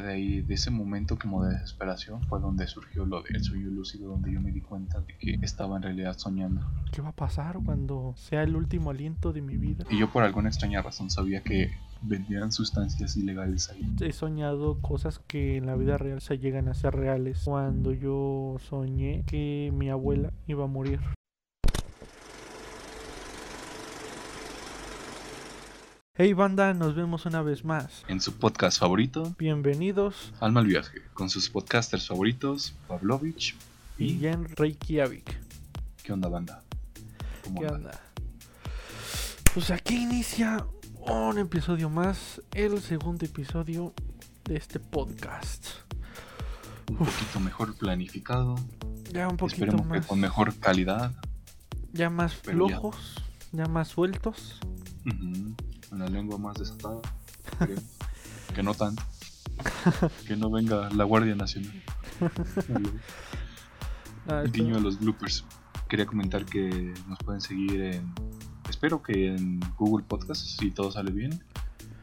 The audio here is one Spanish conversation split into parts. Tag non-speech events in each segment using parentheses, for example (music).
ya de ahí, de ese momento como de desesperación, fue donde surgió lo del sueño lúcido, donde yo me di cuenta de que estaba en realidad soñando. ¿Qué va a pasar cuando sea el último aliento de mi vida? Y yo por alguna extraña razón sabía que vendían sustancias ilegales ahí. He soñado cosas que en la vida real se llegan a ser reales. Cuando yo soñé que mi abuela iba a morir. Hey banda, nos vemos una vez más. En su podcast favorito, Bienvenidos al Viaje, con sus podcasters favoritos, Pavlovich y y... Jen Reykjavik. ¿Qué onda, banda? ¿Cómo ¿Qué onda? Pues aquí inicia un episodio más, el segundo episodio de este podcast. Un poquito mejor planificado, Ya un poquito esperemos más, que con mejor calidad. ya más ya. flojos, ya más sueltos. Con la lengua más desatada. que no tanto. que no venga la Guardia Nacional. Ah, esto- Guiño a los bloopers. Quería comentar que nos pueden seguir en. Espero que en Google Podcasts, si todo sale bien.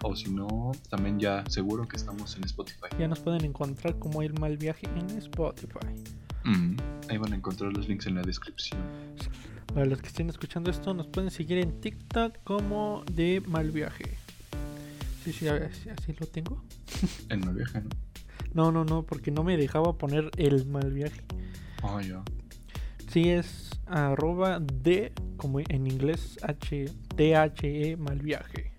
O si no, también ya seguro que estamos en Spotify. Ya nos pueden encontrar como el mal viaje en Spotify. Ujú, Ahí van a encontrar los links en la descripción. Para los que estén escuchando esto, nos pueden seguir en TikTok como de mal viaje. Sí, sí, así lo tengo. En (laughs) el viaje, ¿no? No, no, no, porque no me dejaba poner el mal viaje. Ah, ya. Sí, es arroba de, como en inglés, H, T-H-E mal viaje.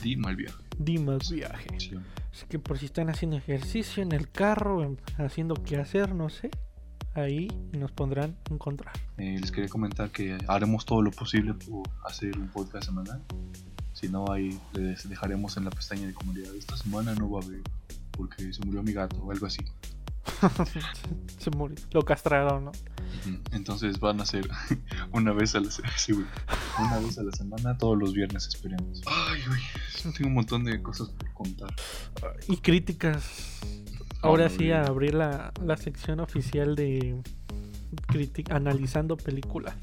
Di mal viaje. Di mal viaje. Sí. Así que por si están haciendo ejercicio en el carro, em, haciendo qué hacer, no sé, ahí nos pondrán a encontrar. Eh, les quería comentar que haremos todo lo posible por hacer un podcast semanal. Si no, ahí les dejaremos en la pestaña de comunidad. Esta semana no va a haber porque se murió mi gato o algo así. (laughs) Se murió. Lo castraron, ¿no? Entonces van a ser (laughs) una vez a la semana. una vez a la semana, todos los viernes esperemos. Ay, uy, tengo un montón de cosas por contar. Y críticas. Ahora sí, a abrir la, la sección oficial de analizando películas.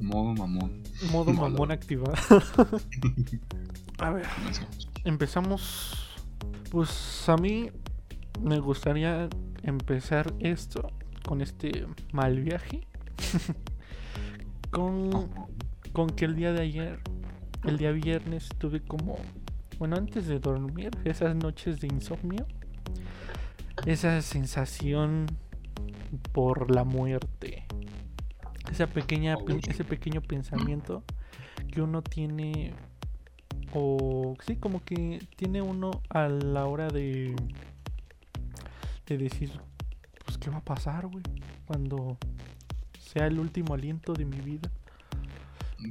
Modo mamón. Modo (laughs) mamón activado. (laughs) a ver, empezamos. Pues a mí me gustaría empezar esto con este mal viaje. (laughs) con, con que el día de ayer, el día viernes, tuve como, bueno, antes de dormir, esas noches de insomnio, esa sensación por la muerte, esa pequeña, pe- Ouch. ese pequeño pensamiento que uno tiene, o sí, como que tiene uno a la hora de, de decir, pues, ¿qué va a pasar, güey? Cuando sea el último aliento de mi vida.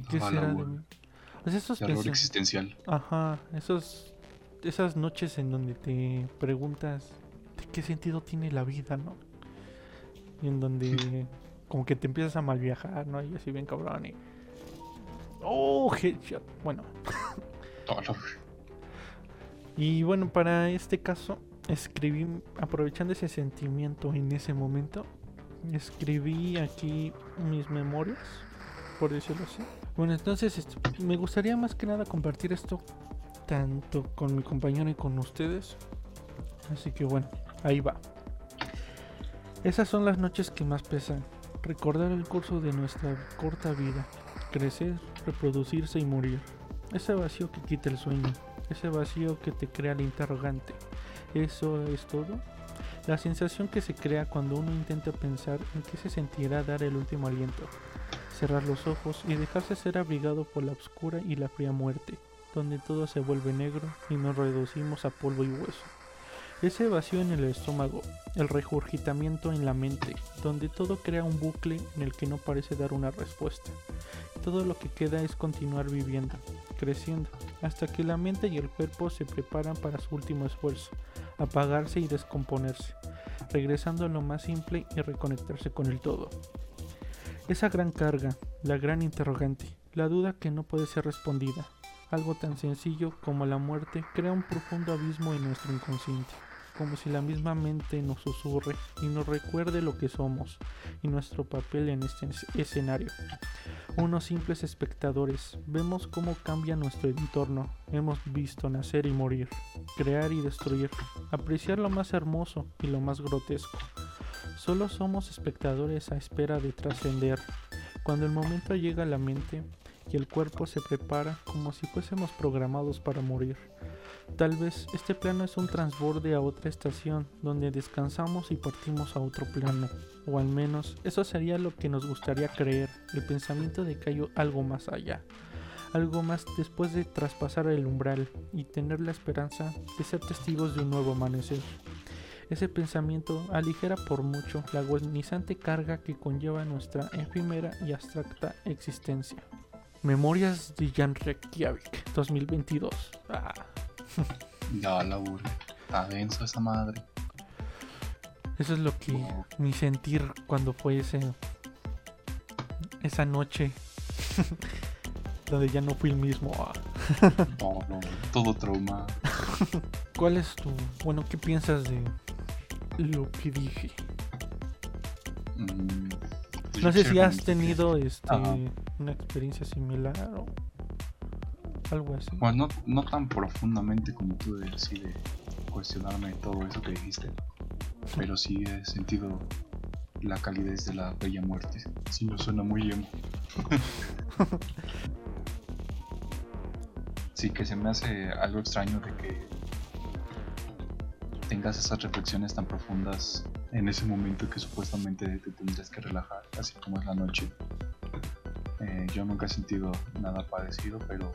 ¿Qué será de mí? Pues esos Terror existencial. Ajá, esos, esas noches en donde te preguntas ¿de qué sentido tiene la vida, no? Y en donde (laughs) como que te empiezas a mal viajar, ¿no? Y así bien cabrón y... ¡Oh, headshot! Bueno, y bueno, para este caso, escribí, aprovechando ese sentimiento en ese momento, escribí aquí mis memorias, por decirlo así. Bueno, entonces este, me gustaría más que nada compartir esto tanto con mi compañero y con ustedes. Así que bueno, ahí va. Esas son las noches que más pesan. Recordar el curso de nuestra corta vida. Crecer, reproducirse y morir. Ese vacío que quita el sueño. Ese vacío que te crea el interrogante. ¿Eso es todo? La sensación que se crea cuando uno intenta pensar en qué se sentirá dar el último aliento. Cerrar los ojos y dejarse ser abrigado por la oscura y la fría muerte, donde todo se vuelve negro y nos reducimos a polvo y hueso. Ese vacío en el estómago, el regurgitamiento en la mente, donde todo crea un bucle en el que no parece dar una respuesta. Todo lo que queda es continuar viviendo, creciendo, hasta que la mente y el cuerpo se preparan para su último esfuerzo, apagarse y descomponerse, regresando a lo más simple y reconectarse con el todo. Esa gran carga, la gran interrogante, la duda que no puede ser respondida, algo tan sencillo como la muerte crea un profundo abismo en nuestro inconsciente, como si la misma mente nos susurre y nos recuerde lo que somos y nuestro papel en este es- escenario. unos simples espectadores. Vemos cómo cambia nuestro entorno. Hemos visto nacer y morir, crear y destruir, apreciar lo más hermoso y lo más grotesco. Solo somos espectadores a espera de trascender. Cuando el momento llega a la mente y el cuerpo se prepara como si fuésemos programados para morir. Tal vez este plano es un transborde a otra estación donde descansamos y partimos a otro plano. O al menos eso sería lo que nos gustaría creer, el pensamiento de que hay algo más allá. Algo más después de traspasar el umbral y tener la esperanza de ser testigos de un nuevo amanecer. Ese pensamiento aligera por mucho la agonizante carga que conlleva nuestra efímera y abstracta existencia. Memorias de Jan Reykjavik 2022. Ah. Ya la Está denso esa madre. Eso es lo que mi sentir cuando fue ese esa noche (laughs) donde ya no fui el mismo. Ah. no, no, todo trauma. ¿Cuál es tu, bueno, qué piensas de lo que dije? Mm, no sé si has tenido este una experiencia similar o algo así. Pues no, no tan profundamente como tú de, de cuestionarme todo eso que dijiste, pero sí he sentido la calidez de la bella muerte. Sí, no suena muy emo. (laughs) sí, que se me hace algo extraño de que tengas esas reflexiones tan profundas en ese momento que supuestamente te tendrías que relajar, así como es la noche. Eh, yo nunca he sentido nada parecido, pero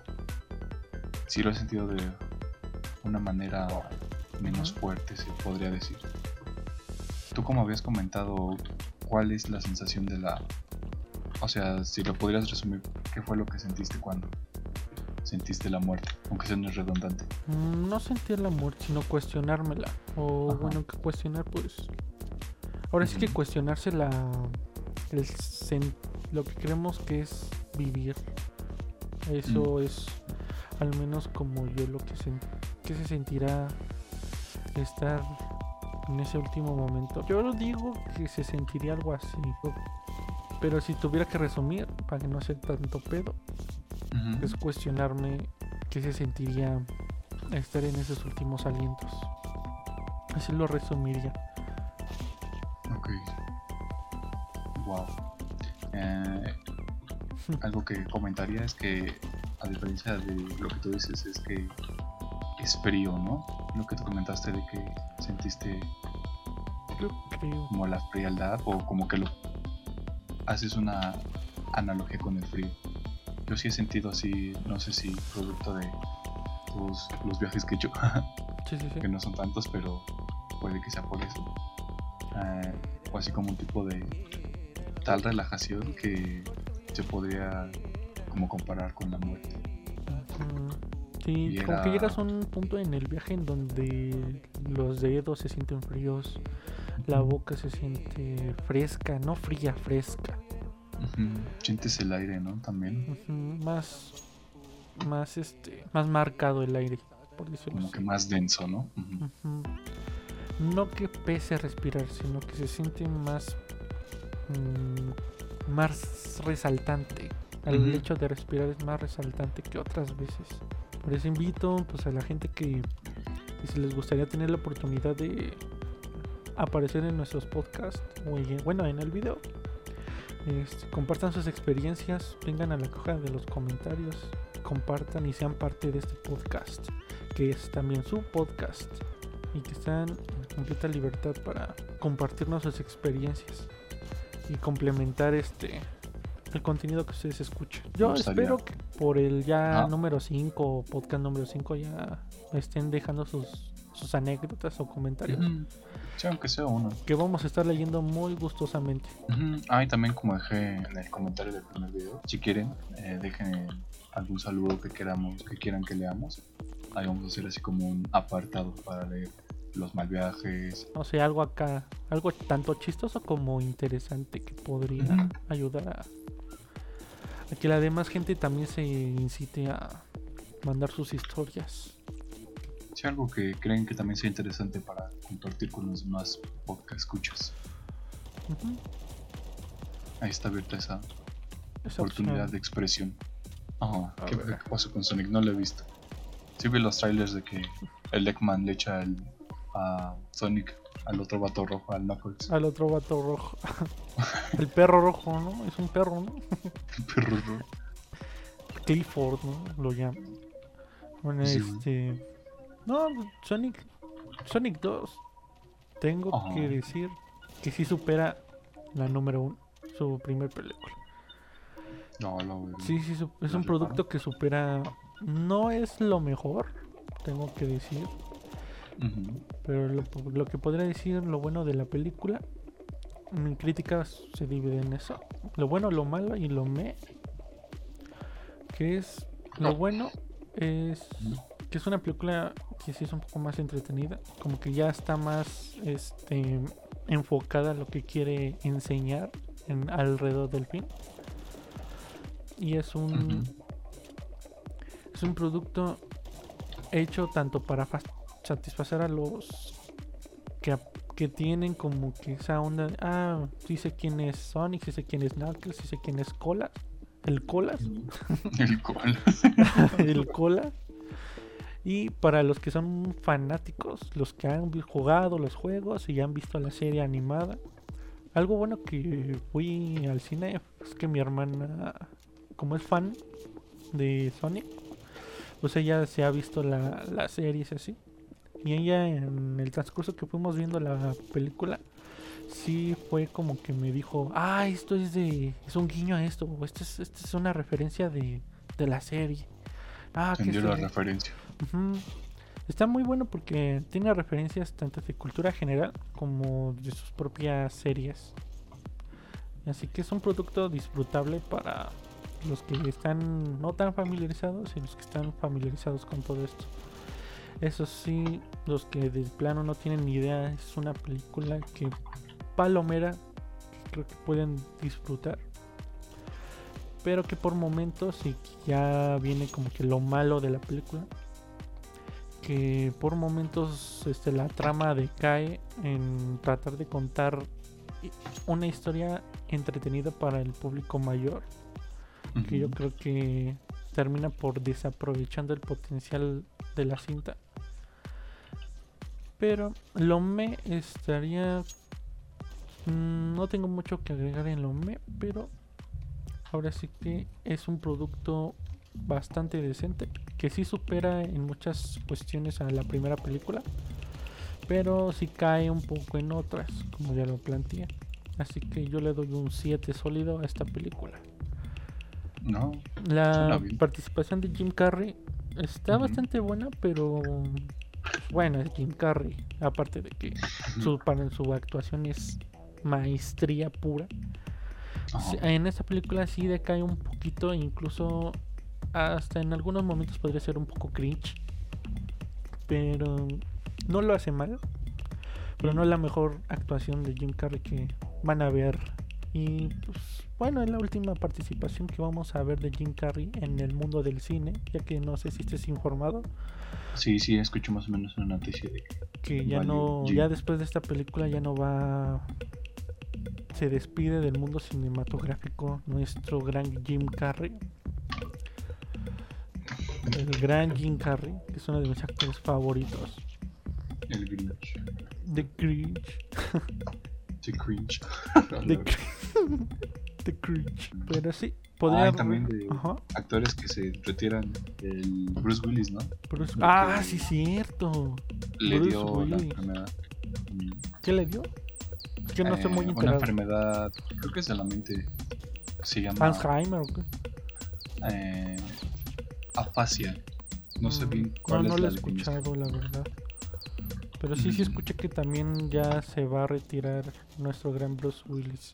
sí lo he sentido de una manera menos fuerte, se podría decir. Tú como habías comentado, ¿cuál es la sensación de la... O sea, si lo podrías resumir, ¿qué fue lo que sentiste cuando sentiste la muerte? Aunque sea no es redundante. Mm, no sentir la muerte, sino cuestionármela. O bueno, que cuestionar pues... Ahora sí que cuestionarse la... El lo que creemos que es vivir. Eso es al menos como yo lo que, se, que se sentirá estar en ese último momento. Yo lo digo que se sentiría algo así, pero si tuviera que resumir, para que no sea tanto pedo, es cuestionarme qué se sentiría estar en esos últimos alientos. Así lo resumiría. Wow. Eh, algo que comentaría es que a diferencia de lo que tú dices, es que es frío, ¿no? Lo que tú comentaste de que sentiste como la frialdad o como que lo haces una analogía con el frío. Yo sí he sentido así, no sé si producto de todos los viajes que hecho, (laughs) que no son tantos, pero puede que sea por eso. Eh, o así como un tipo de tal relajación que se podría como comparar con la muerte. Sí, como que llegas a un punto en el viaje en donde los dedos se sienten fríos, la boca se siente fresca, no fría, fresca. Sientes el aire, ¿no? También. Más, más este, más marcado el aire, por decirlo Como que más denso, ¿no? No que pese a respirar, sino que se siente más, mm, más resaltante. El hecho de respirar es más resaltante que otras veces. Por eso invito pues, a la gente que, si les gustaría tener la oportunidad de aparecer en nuestros podcasts o bueno en el video este, compartan sus experiencias vengan a la caja de los comentarios compartan y sean parte de este podcast que es también su podcast y que están en completa libertad para compartirnos sus experiencias y complementar este el contenido que ustedes escuchan. Yo espero que por el ya ah. número 5, podcast número 5, ya estén dejando sus, sus anécdotas o comentarios. Sí, aunque sea uno. Que vamos a estar leyendo muy gustosamente. Ah, y también como dejé en el comentario del primer video, si quieren, eh, dejen algún saludo que queramos, que quieran que leamos. Ahí vamos a hacer así como un apartado para leer los mal viajes. No sé, algo acá, algo tanto chistoso como interesante que podría ayudar a a que la demás gente también se incite a mandar sus historias. Si algo que creen que también sea interesante para compartir con los demás podcast escuchas. Ahí está abierta esa esa oportunidad opción. de expresión. Ajá, A ¿qué, qué pasó con Sonic? No lo he visto. Sí vi los trailers de que el Eggman le echa el, a Sonic al otro vato rojo, al Knuckles. Al otro vato rojo. (laughs) el perro rojo, ¿no? Es un perro, ¿no? (laughs) Perro rojo. Clifford, ¿no? Lo llaman. Bueno, Sí, güey. este. No, Sonic. Sonic 2. Tengo Ajá. que decir que sí supera la número uno, su primer película. No, no, güey. Sí, sí, es ¿Lo un producto que supera. No es lo mejor, tengo que decir. Pero lo, lo que podría decir, lo bueno de la película, mi crítica se divide en eso. Lo bueno, lo malo y lo me. Que es, lo bueno es que es una película que sí es un poco más entretenida. Como que ya está más este, enfocada a lo que quiere enseñar en, alrededor del film. Y es un. Es un producto hecho tanto para satisfacer a los que, que tienen como que esa onda ah, sí sé quién es Sonic, sí sé quién es Knuckles, sí sé quién es Colas, el Colas, (laughs) El cual. (laughs) el Colas. Y para los que son fanáticos, los que han jugado los juegos y han visto la serie animada, algo bueno que fui al cine es que mi hermana, como es fan de Sonic, pues ella se ha visto la, la serie así. Y ella en el transcurso que fuimos viendo la película, sí fue como que me dijo, ah, esto es de, es un guiño a esto, o esto es, esto es una referencia de, de la serie. Ah, que la sí". referencia. Ujú. Está muy bueno porque tiene referencias tanto de cultura general como de sus propias series. Así que es un producto disfrutable para los que están no tan familiarizados y los que están familiarizados con todo esto. Eso sí, los que de plano no tienen ni idea, es una película que palomera creo que pueden disfrutar. Pero que por momentos y ya viene como que lo malo de la película. Que por momentos este, la trama decae en tratar de contar una historia entretenida para el público mayor que yo creo que termina por desaprovechando el potencial de la cinta. Pero lo me estaría... mm, No tengo mucho que agregar en lo me, pero ahora sí que es un producto bastante decente, que sí supera en muchas cuestiones a la primera película, pero sí cae un poco en otras, como ya lo planteé. Así que yo le doy un 7 sólido a esta película. No, La participación de Jim Carrey está bastante buena, pero bueno, es Jim Carrey. Aparte de que su, para su actuación es maestría pura. En esta película sí decae un poquito, incluso hasta en algunos momentos podría ser un poco cringe. Pero no lo hace mal. Pero no es la mejor actuación de Jim Carrey que van a ver. Y pues bueno, es la última participación que vamos a ver de Jim Carrey en el mundo del cine, ya que no sé si estés informado, Sí, sí, escucho más o menos una noticia de que ya no, Jim. ya después de esta película ya no va, se despide del mundo cinematográfico nuestro gran Jim Carrey. El gran Jim Carrey, que es uno de mis actores favoritos. el Grinch. The Cringe. (laughs) The Cringe. (laughs) The, cr- (laughs) The Cringe. Pero sí, podría. Ah, también de Ajá. actores que se retiran. El Bruce Willis, ¿no? Bruce- Ah, sí, cierto. Le Bruce dio la Willis. enfermedad. mm, ¿Qué le dio? Es que no estoy muy eh, Una enterado. enfermedad, creo que es de la mente. Se llama Alzheimer o qué? eh, afasia. No sé Mm, bien cuál no, no es lo la he escuchado, la verdad. Pero sí, sí escuché que también ya se va a retirar nuestro gran Bruce Willis.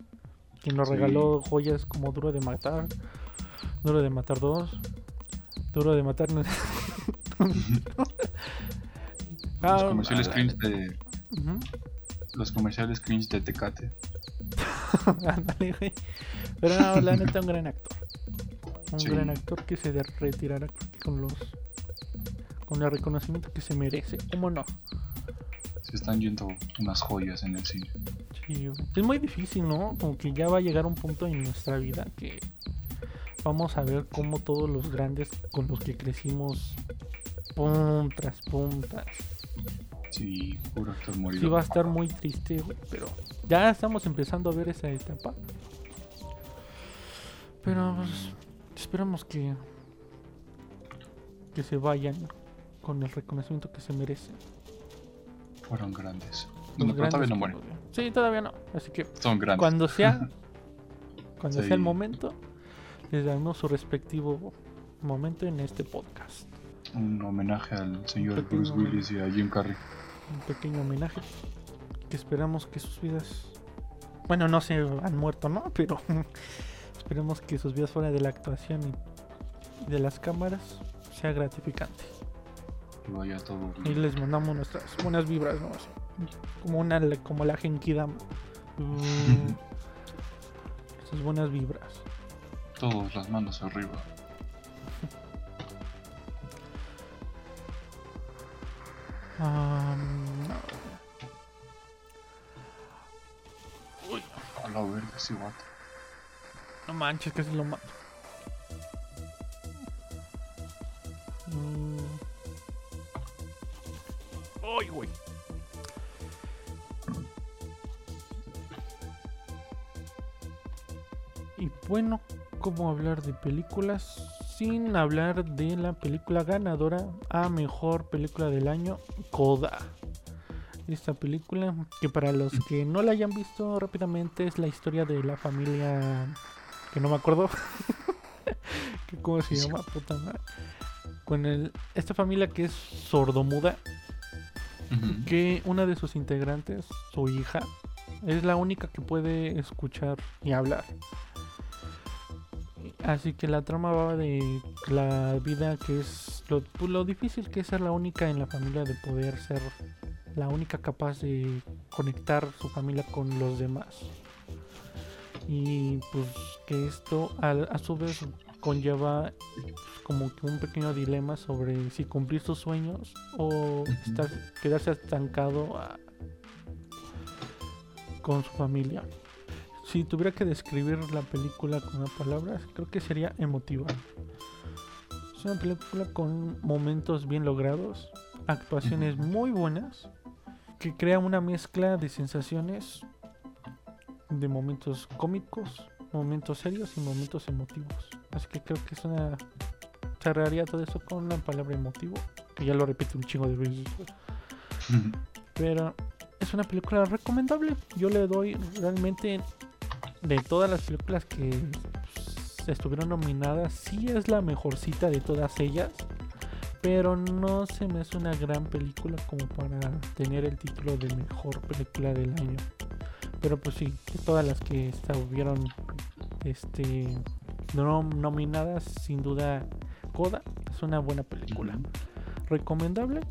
Quien nos Sí. regaló joyas como Duro de Matar, Duro de Matar 2, Duro de Matar... (laughs) Ah, Los comerciales ah, cringe de los comerciales cringe de Tecate. (laughs) Ándale, güey. Pero no, la neta, un gran actor. Un Sí. gran actor que se retirará con los. con el reconocimiento que se merece. ¿Cómo no? Se están yendo unas joyas en el cine. Sí, es muy difícil, ¿no? Como que ya va a llegar un punto en nuestra vida que vamos a ver cómo todos los grandes con los que crecimos, pum tras pum tras. Sí, puro actor morido. Sí va a estar muy triste, güey, pero ya estamos empezando a ver esa etapa. Pero pues, esperamos que que se vayan con el reconocimiento que se merecen. Fueron grandes. Pero todavía no mueren. Sí, todavía no. Así que Son grandes. cuando sea (laughs) cuando Sí. sea el momento les damos su respectivo momento en este podcast. Un homenaje al señor pequeño Bruce Willis y a Jim Carrey. Un pequeño homenaje que esperamos que sus vidas bueno, no se han muerto, ¿no? (laughs) Pero esperemos que sus vidas fuera de la actuación y de las cámaras sea gratificante. Que Y les mandamos nuestras buenas vibras, ¿no? Así, como una como la Genkidama. Mm, Esas buenas vibras. Todas las manos arriba. Uy, A la verga, ese vato. no manches, casi lo mato. Güey. Y bueno, ¿cómo hablar de películas sin hablar de la película ganadora a mejor película del año, Coda? Esta película, que para los que no la hayan visto rápidamente, es la historia de la familia que no me acuerdo. (laughs) ¿Cómo se llama? Puta madre. Con el, esta familia que es sordomuda, Que una de sus integrantes, su hija, es la única que puede escuchar y hablar. Así que la trama va de la vida que es lo, pues, lo difícil que es ser la única en la familia de poder ser la única capaz de conectar su familia con los demás. Y pues que esto a, su vez conlleva pues, como que un pequeño dilema sobre si cumplir sus sueños o estar, quedarse estancado a- con su familia. Si tuviera que describir la película con una palabra, creo que sería emotiva. Es una película con momentos bien logrados, actuaciones muy buenas, que crea una mezcla de sensaciones de momentos cómicos, momentos serios y momentos emotivos. Así que creo que es una... Cerraría todo eso con la palabra emotivo, que ya lo repito un chingo de veces. Pero es una película recomendable. Yo le doy realmente de todas las películas que estuvieron nominadas, sí es la mejorcita de todas ellas. Pero no se me hace una gran película como para tener el título de mejor película del año. Pero pues sí, de todas las que estuvieron este no nominadas, sin duda Coda es una buena película recomendable.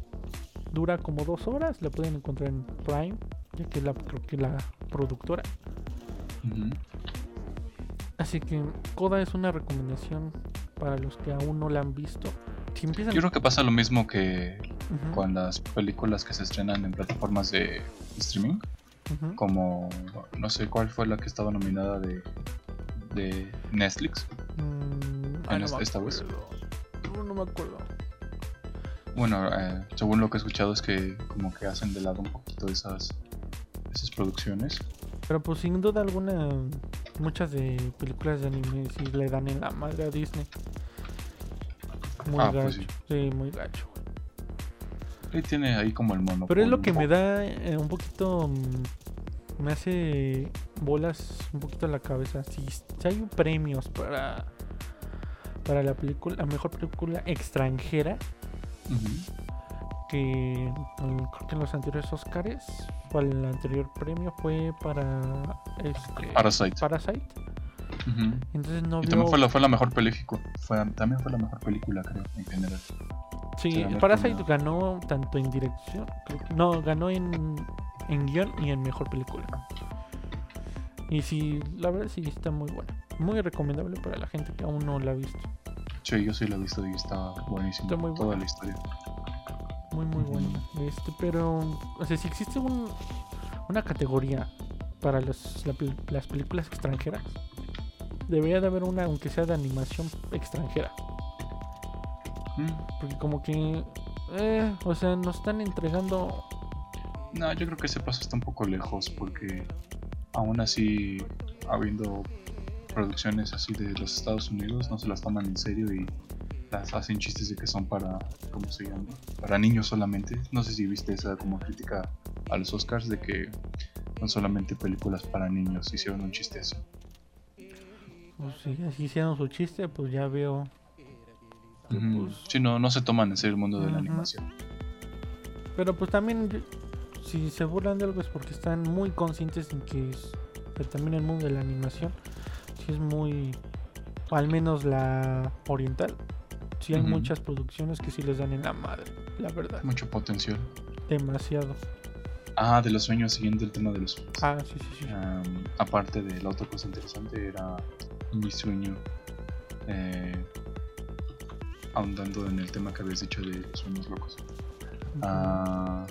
Dura como dos horas. La pueden encontrar en Prime, ya que es la, creo que la productora. Así que Coda es una recomendación para los que aún no la han visto. Si empiezan Yo creo que pasa lo mismo que con las películas que se estrenan en plataformas de streaming. Como, no sé cuál fue la que estaba nominada de, de Netflix. Mm, ay, en no esta- vez. No, no me acuerdo. Bueno, eh, según lo que he escuchado es que como que hacen de lado un poquito esas, esas producciones. Pero pues sin duda alguna, muchas de películas de anime sí le dan en la madre a Disney. Muy Ah, gacho. pues sí. sí, muy gacho. Y tiene ahí como el mono. Pero es lo que me da eh, un poquito. Me hace bolas un poquito la cabeza. Si, si hay premios para. Para la película, la mejor película extranjera que mm, creo que en los anteriores Oscars, o el anterior premio fue para este, Parasite. Parasite. Ujú. Entonces no Y también fue la, fue la mejor película. Fue, también fue la mejor película, creo, en general. Sí, Parasite ganó tanto en dirección, creo que- no, ganó en, en guion y en mejor película. Y sí, la verdad sí está muy buena. Muy recomendable para la gente que aún no la ha visto. Sí, yo sí la he visto y está buenísimo. Está muy Toda buena. la historia. Muy, muy buena. Este, pero, o sea, si existe un, una categoría para los- la las películas extranjeras, debería de haber una, aunque sea de animación extranjera. Mm. Porque como que, eh, o sea, nos están entregando... No, yo creo que ese paso está un poco lejos porque aún así, habiendo producciones así de los Estados Unidos, no se las toman en serio y las hacen chistes de que son para, ¿cómo se llama? Para niños solamente. No sé si viste esa como crítica a los Oscars de que son solamente películas para niños. Hicieron un chiste así. Pues si así hicieron su chiste, pues ya veo... que, Ujú. pues, Sí, no, no se toman en serio el mundo de la animación. Pero pues también, si se burlan de algo es porque están muy conscientes en que, es, que también el mundo de la animación sí es muy, al menos la oriental, sí hay muchas producciones que sí les dan en la madre, la verdad, Mucho potencial. demasiado. Ah, de los sueños, siguiendo el tema de los sueños. Ah, sí, sí, sí. Aparte de la otra cosa interesante era mi sueño eh, ahondando en el tema que habías dicho de los sueños locos. Ah,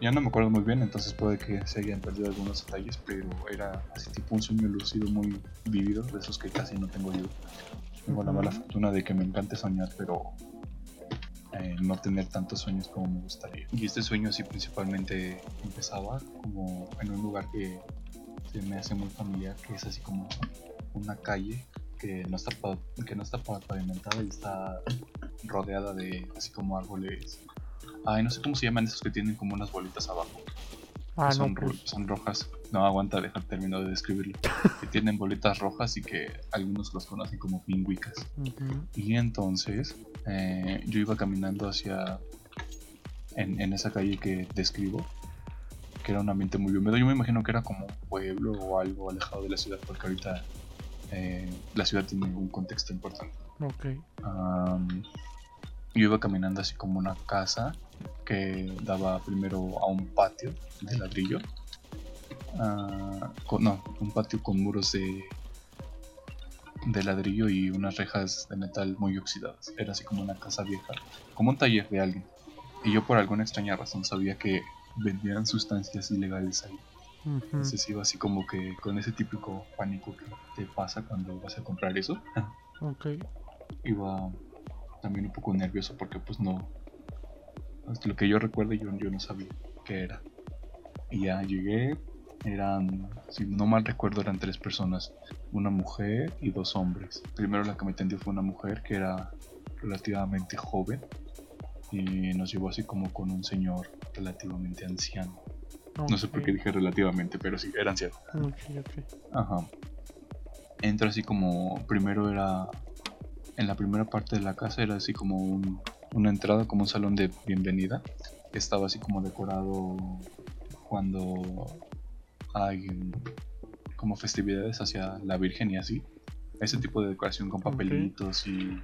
ya no me acuerdo muy bien, entonces puede que se hayan perdido algunos detalles, pero era así tipo un sueño lúcido muy vívido, de esos que casi no tengo yo. Tengo la mala fortuna de que me encante soñar, pero eh, no tener tantos sueños como me gustaría. Y este sueño así principalmente empezaba como en un lugar que se me hace muy familiar, que es así como una calle que no está, que no está pa- pavimentada y está rodeada de así como árboles. Ay, no sé cómo se llaman esos que tienen como unas bolitas abajo. ah, son, no, pues, son rojas. No, aguanta, deja termino de describirlo. (laughs) que tienen bolitas rojas y que algunos los conocen como pingüicas. Y entonces eh, yo iba caminando hacia. En, en esa calle que describo, que era un ambiente muy húmedo. Yo me imagino que era como un pueblo o algo alejado de la ciudad, porque ahorita eh, la ciudad tiene un contexto importante. ok, Am, yo iba caminando así como una casa que daba primero a un patio de ladrillo. Con- no, un patio con muros de, de ladrillo y unas rejas de metal muy oxidadas. Era así como una casa vieja, como un taller de alguien. Y yo por alguna extraña razón sabía que vendían sustancias ilegales ahí. Entonces iba así como que con ese típico pánico que te pasa cuando vas a comprar eso ok, iba también un poco nervioso porque pues no hasta lo que yo recuerdo yo, yo no sabía qué era y ya llegué eran si no mal recuerdo eran tres personas una mujer y dos hombres primero la que me atendió fue una mujer que era relativamente joven y nos llevó así como con un señor relativamente anciano no sé por qué dije relativamente pero sí era anciano ok, ok, Ajá. Entra así como. Primero era. En la primera parte de la casa era así como un- una entrada, como un salón de bienvenida. Estaba así como decorado cuando hay como festividades hacia la Virgen y así. Ese tipo de decoración con papelitos y,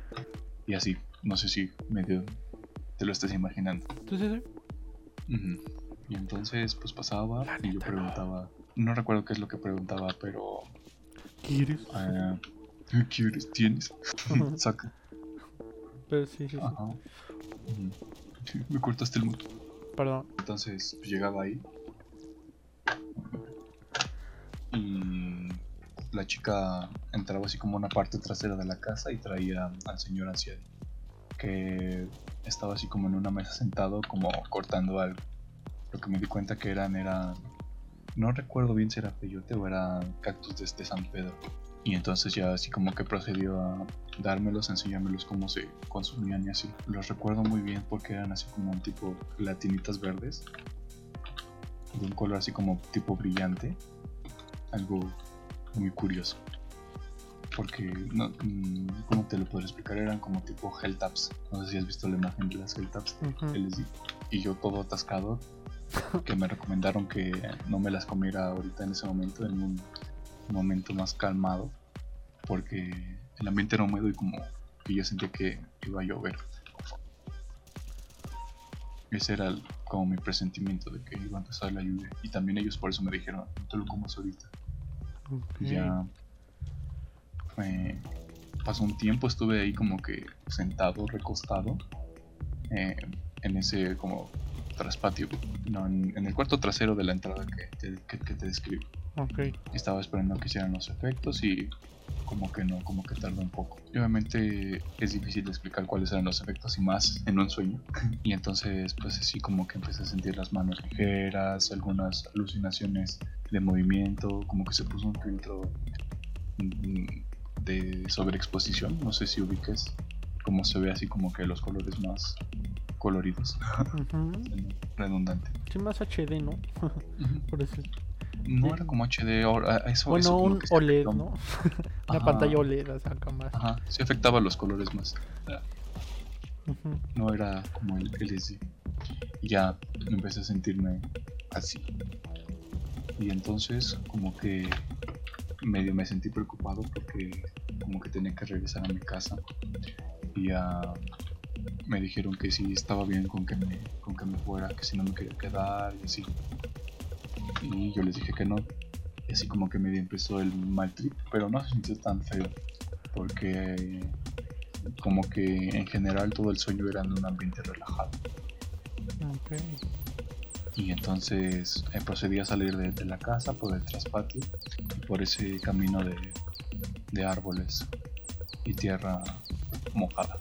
y así. No sé si medio te lo estás imaginando. entonces, Ujú. Y entonces pues pasaba La y yo no. preguntaba. No recuerdo qué es lo que preguntaba, pero ¿quieres? Ah, ¿Qué quieres? ¿Tienes? Saca. Pero sí, sí, Ajá. Sí, me cortaste el moto. perdón, Entonces pues, llegaba ahí. Y la chica entraba así como a una parte trasera de la casa y traía al señor anciano. Que estaba así como en una mesa sentado, como cortando algo. Lo que me di cuenta que eran, eran. No recuerdo bien si era peyote o era cactus de este San Pedro. Y entonces ya así como que procedió a dármelos, enseñármelos cómo se consumían y así. Los recuerdo muy bien porque eran así como un tipo latinitas verdes. De un color así como tipo brillante. Algo muy curioso. Porque, no, mm, ¿cómo te lo puedo explicar? Eran como tipo gel taps. No sé si has visto la imagen de las gel taps les di. Y yo todo atascado. Que me recomendaron que no me las comiera ahorita en ese momento, en un momento más calmado. Porque el ambiente era húmedo y como que yo sentía que iba a llover. Ese era el- como mi presentimiento de que iba a empezar la lluvia. Y también ellos por eso me dijeron, no te lo comas ahorita. Y ya eh, pasó un tiempo, estuve ahí como que sentado, recostado, eh, en ese como traspatio, no, en, en el cuarto trasero de la entrada que te, que, que te describo. Ok. Estaba esperando que hicieran los efectos y como que no, como que tardó un poco. Y obviamente es difícil de explicar cuáles eran los efectos y más en un sueño. (laughs) Y entonces pues así como que empecé a sentir las manos ligeras, algunas alucinaciones de movimiento, como que se puso un filtro de sobreexposición, no sé si ubiques como se ve así como que los colores más coloridos, (laughs) redundante. Sí, más HD, ¿no? (laughs) Por eso. No era como HD, eso, Bueno, eso un OLED, afectó- ¿no? (laughs) Una Ajá. pantalla OLED, o sea, más. Ajá, sí afectaba los colores más. Ujú. no era como el LSD. Y ya empecé a sentirme así. Y entonces como que medio me sentí preocupado porque como que tenía que regresar a mi casa. Y ya me dijeron que sí estaba bien con que me, con que me fuera, que si no me quería quedar y así. Y yo les dije que no. Y así como que medio empezó el mal trip, pero no se sintió tan feo. Porque como que en general todo el sueño era en un ambiente relajado. Ok. Y entonces eh, procedí a salir de, de la casa por el traspatio y por ese camino de, de árboles y tierra mojada.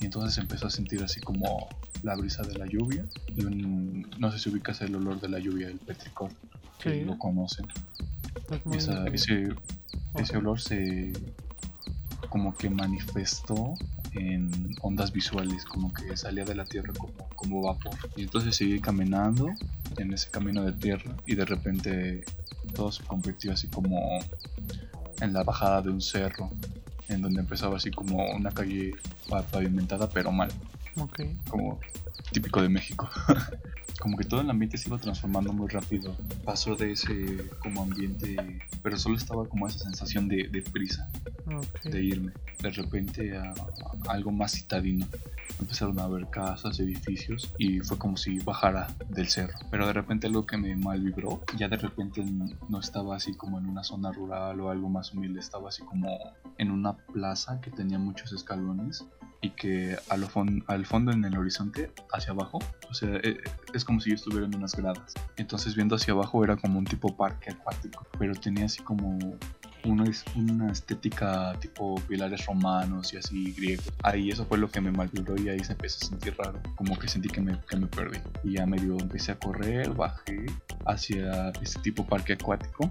Y entonces empezó a sentir así como la brisa de la lluvia y un, no sé si ubicas el olor de la lluvia, el petricor, que Sí. lo conocen. Es Esa- ese, ese Ok. olor se como que manifestó en ondas visuales, como que salía de la tierra como, como vapor. Y entonces seguí caminando en ese camino de tierra y de repente todo se convirtió así como en la bajada de un cerro, en donde empezaba así como una calle pa- pavimentada pero mal, Ok. como típico de México. (laughs) como que todo el ambiente se iba transformando muy rápido. Pasó de ese como ambiente, pero solo estaba como esa sensación de, de prisa Ok. de irme de repente a, a algo más citadino. Empezaron a ver casas, edificios y fue como si bajara del cerro. Pero de repente algo que me mal vibró, ya de repente no estaba así como en una zona rural o algo más humilde, estaba así como en una plaza que tenía muchos escalones y que a lo fon- al fondo en el horizonte, hacia abajo, o sea, e- e- es como si yo estuviera en unas gradas. Entonces viendo hacia abajo era como un tipo parque acuático, pero tenía así como una, una estética tipo pilares romanos y así griegos. Ahí eso fue lo que me malvibró y ahí se empezó a sentir raro. Como que sentí que me, que me perdí. Y ya medio empecé a correr, bajé hacia este tipo parque acuático.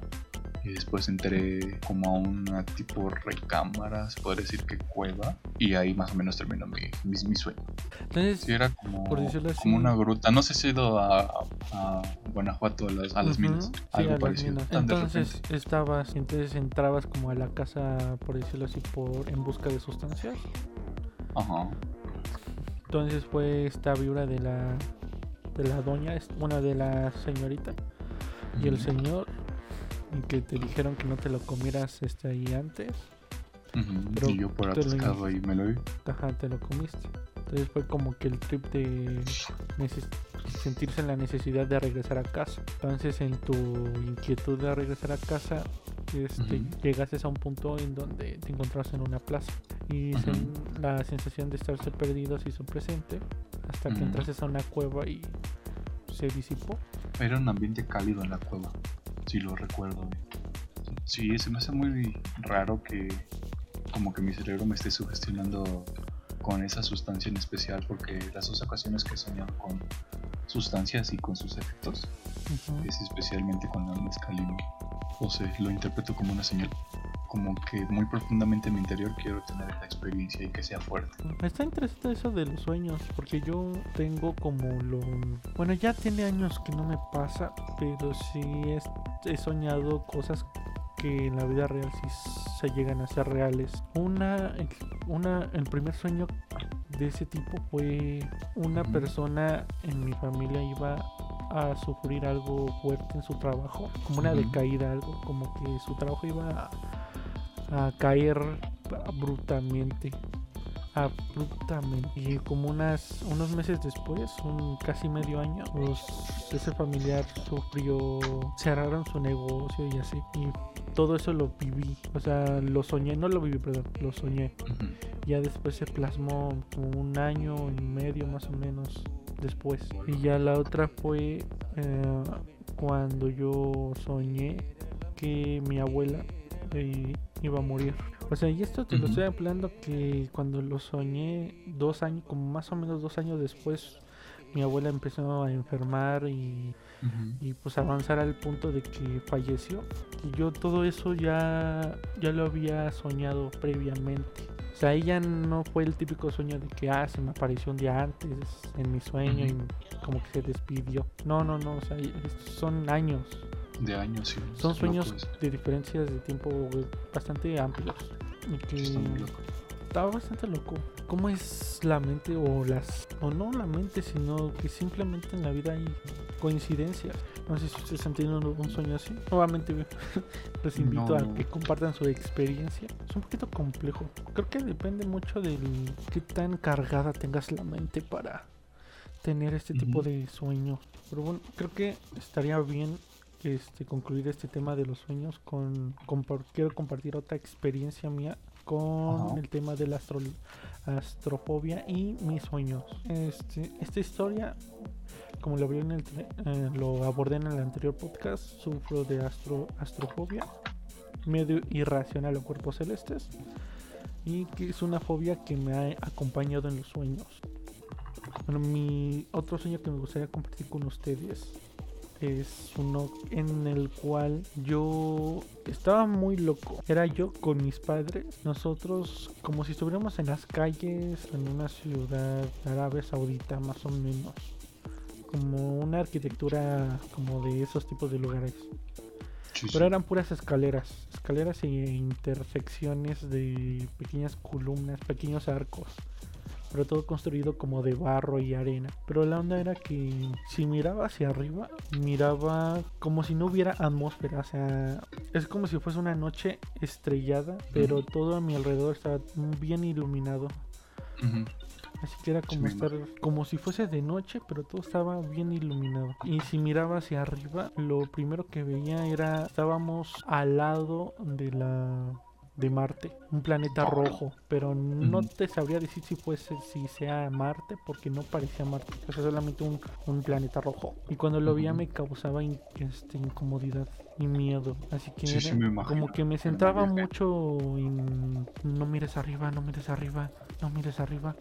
Y después entré como a una tipo recámara, se podría decir que cueva. Y ahí más o menos terminó mi, mi, mi sueño. Entonces, Sí, era como, Por decirlo así. como una gruta. No sé si he ido a, a Guanajuato a las, a las ujú, minas. sí, Algo parecido. minas. Entonces estabas, entonces entrabas como a la casa, por decirlo así, por en busca de sustancias. Ajá. Entonces fue esta vibra de la de la doña, bueno, de la señorita y el señor y que te dijeron que no te lo comieras este ahí antes. Pero y yo por atascado ahí me lo vi. Ajá, te lo comiste. Entonces fue como que el trip de sentirse en la necesidad de regresar a casa. Entonces en tu inquietud de regresar a casa, este, Ujú. llegaste a un punto en donde te encontrabas en una plaza. Y Ujú. sen- la sensación de estarse perdido se hizo presente hasta que Ujú. entraste a una cueva y se disipó. Era un ambiente cálido en la cueva, si lo recuerdo bien. Sí, se me hace muy raro que como que mi cerebro me esté sugestionando con esa sustancia en especial porque las dos ocasiones que he soñado con sustancias y con sus efectos es especialmente con la mescalina. O sea, lo interpreto como una señal. Como que muy profundamente en mi interior quiero tener esa experiencia y que sea fuerte. Está interesante eso de los sueños, porque yo tengo como lo... Bueno, ya tiene años que no me pasa, pero sí he soñado cosas que en la vida real sí se llegan a ser reales. Una, una, el primer sueño de ese tipo fue una persona en mi familia iba a sufrir algo fuerte en su trabajo, como una decaída, algo como que su trabajo iba a, a caer abruptamente abruptamente y como unas unos meses después un casi medio año pues, ese familiar sufrió cerraron su negocio y así y todo eso lo viví o sea lo soñé no lo viví perdón lo soñé. Ya después se plasmó como un año y medio más o menos después y ya la otra fue eh, cuando yo soñé que mi abuela eh, iba a morir. O sea, y esto te lo estoy hablando que cuando lo soñé dos años, como más o menos dos años después, mi abuela empezó a enfermar y, Ujú. y pues avanzar al punto de que falleció. Y yo todo eso ya, ya lo había soñado previamente. Sea, ella no fue el típico sueño de que, ah, se me apareció un día antes en mi sueño y como que se despidió. No, no, no, o sea, son años. De años, sí. Son sueños de diferencias de tiempo bastante amplios. Y que Está bastante loco. ¿Cómo es la mente o las... o no la mente, sino que simplemente en la vida hay coincidencias? No sé si ustedes han tenido un, sueño así. Nuevamente (laughs) les invito a que compartan su experiencia. Es un poquito complejo. Creo que depende mucho del qué tan cargada tengas la mente para tener este tipo de sueños. Pero bueno, creo que estaría bien este, concluir este tema de los sueños con, compar- quiero compartir otra experiencia mía con Ajá. el tema de la astro- astrofobia y mis sueños. Este, esta historia, como lo, abrí en el eh, lo abordé en el anterior podcast, sufro de astro, astrofobia, medio irracional a cuerpos celestes, y que es una fobia que me ha acompañado en los sueños. Bueno, mi otro sueño que me gustaría compartir con ustedes es uno en el cual yo estaba muy loco. Era yo con mis padres, nosotros como si estuviéramos en las calles en una ciudad árabe saudita más o menos. Como una arquitectura como de esos tipos de lugares. Sí, sí. Pero eran puras escaleras, escaleras e intersecciones de pequeñas columnas, pequeños arcos. Pero todo construido como de barro y arena. Pero la onda era que si miraba hacia arriba, miraba como si no hubiera atmósfera. O sea, es como si fuese una noche estrellada, pero todo a mi alrededor estaba bien iluminado. Así que era como estar, como si fuese de noche, pero todo estaba bien iluminado. Y si miraba hacia arriba, lo primero que veía era, estábamos al lado de la de Marte, un planeta rojo, pero no te sabría decir si fuese si sea Marte porque no parecía Marte, o sea, solamente un, un planeta rojo. Y cuando lo veía me causaba in- este, incomodidad y miedo, así que Sí, era sí, me imagino. como que me centraba mucho en no mires arriba, no mires arriba, no mires arriba.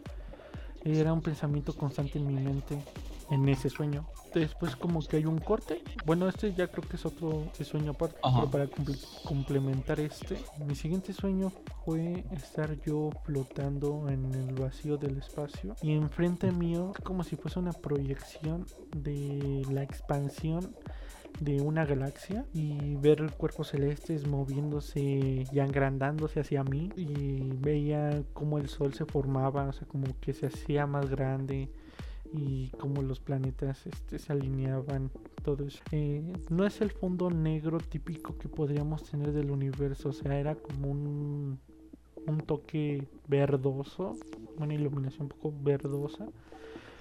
Era un pensamiento constante en mi mente en ese sueño. Después como que hay un corte. Bueno, este ya creo que es otro sueño aparte. Ajá. Pero para comple- complementar este, mi siguiente sueño fue estar yo flotando en el vacío del espacio. Y enfrente mío, como si fuese una proyección de la expansión de una galaxia y ver cuerpos celestes moviéndose y agrandándose hacia mí y veía cómo el sol se formaba, o sea, como que se hacía más grande y cómo los planetas este, se alineaban, todo eso. Eh, no es el fondo negro típico que podríamos tener del universo, o sea, era como un, un toque verdoso, una iluminación un poco verdosa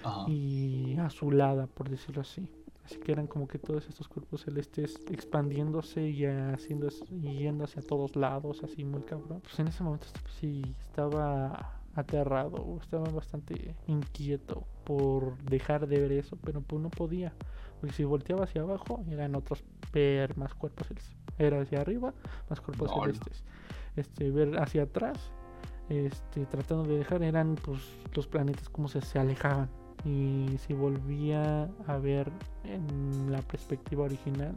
Ajá. y azulada, por decirlo así. Así que eran como que todos estos cuerpos celestes expandiéndose y haciendo y yendo hacia todos lados, así muy cabrón. Pues en ese momento sí estaba aterrado, estaba bastante inquieto por dejar de ver eso, pero pues no podía. Porque si volteaba hacia abajo, eran otros ver más cuerpos celestes. Era hacia arriba, más cuerpos No, celestes. Este, ver hacia atrás, este, tratando de dejar, eran pues los planetas como se, se alejaban y si volvía a ver en la perspectiva original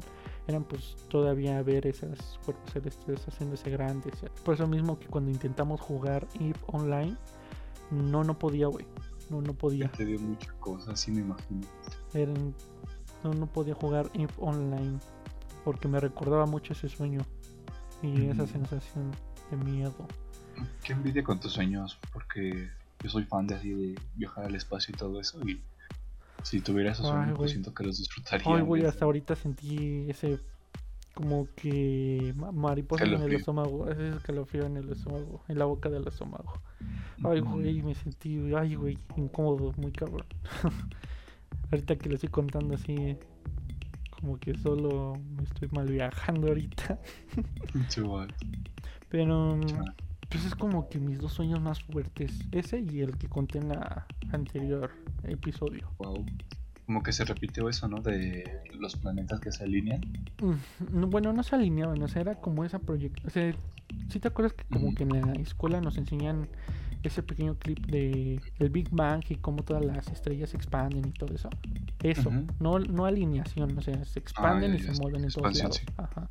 eran pues todavía ver esos cuerpos celestes haciéndose grandes. Por eso mismo que cuando intentamos jugar Eve online no no podía güey. No no podía. Te dio mucha cosa, sí me imagino. Eran- no no podía jugar Eve online porque me recordaba mucho ese sueño y esa sensación de miedo. Qué envidia con tus sueños, porque yo soy fan de así de viajar al espacio y todo eso. Y si tuviera esos sueños, pues siento que los disfrutaría. Ay, güey, hasta ahorita sentí ese como que ma- mariposa en el estómago, ese escalofrío en el estómago, en la boca del estómago. Ay, güey, me sentí, ay, güey, incómodo, muy cabrón. (laughs) ahorita que le estoy contando así, como que solo me estoy mal viajando ahorita. (laughs) Pero chaval. Pues es como que mis dos sueños más fuertes, ese y el que conté en la anterior episodio. Wow. Como que se repitió eso, ¿no? De los planetas que se alinean. Mm, no, bueno, no se alineaban, o sea, era como esa proyección. O sea, ¿sí te acuerdas que como que en la escuela nos enseñan ese pequeño clip de el Big Bang y cómo todas las estrellas se expanden y todo eso? Eso, no, no alineación, o sea, se expanden ya, y se mueven en todos lados. sí. Ajá.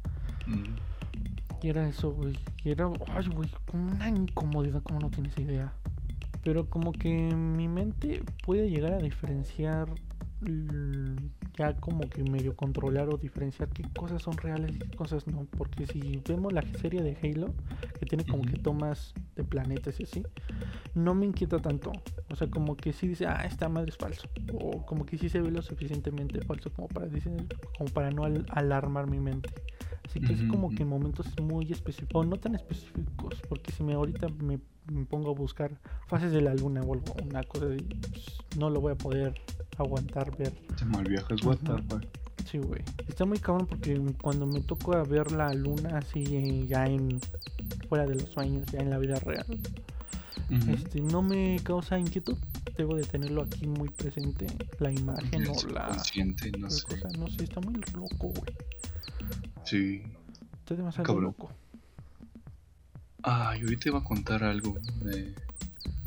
Mm. Y era eso, güey. Y era, ay, güey, una incomodidad como no tienes idea. Pero como que mi mente puede llegar a diferenciar, l- ya como que medio controlar o diferenciar qué cosas son reales y qué cosas no. Porque si vemos la serie de Halo, que tiene como que tomas de planetas y así, no me inquieta tanto. O sea, como que sí dice, ah, esta madre es falso. O como que sí se ve lo suficientemente falso como para, decir- como para no al- alarmar mi mente. Así que es como que en momentos muy específicos, o no tan específicos, porque si me ahorita me, me pongo a buscar fases de la luna o algo, una cosa pues, no lo voy a poder aguantar ver. What the Ujú. fuck. Sí, güey. Está muy cabrón porque cuando me toca ver la luna así eh, ya en fuera de los sueños, ya en la vida real, este no me causa inquietud. Debo de tenerlo aquí muy presente, la imagen o la, subconsciente, no sé. cosa, no sé, está muy loco, güey. Sí. Está demasiado loco. Ah, y ahorita iba a contar algo de-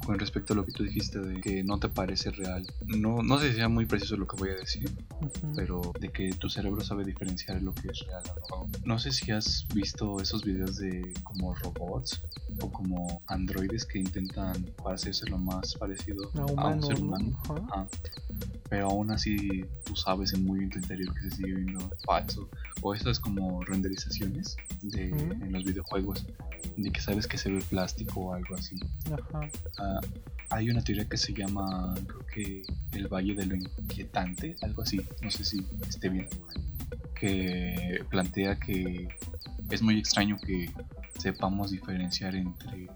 con respecto a lo que tú dijiste de que no te parece real. No, no sé si sea muy preciso lo que voy a decir, Ujú. pero de que tu cerebro sabe diferenciar lo que es real o no. No sé si has visto esos videos de como robots o como androides que intentan parecerse lo más parecido A a un humano, ser ¿no? humano. Ajá. Ah, pero aún así tú sabes en muy en tu interior que se sigue viendo falso. O esas como renderizaciones de, Ujú. en los videojuegos de que sabes que se ve plástico o algo así. Ajá. Hay una teoría que se llama, creo que el Valle de lo Inquietante, algo así, no sé si esté bien, que plantea que es muy extraño que sepamos diferenciar entre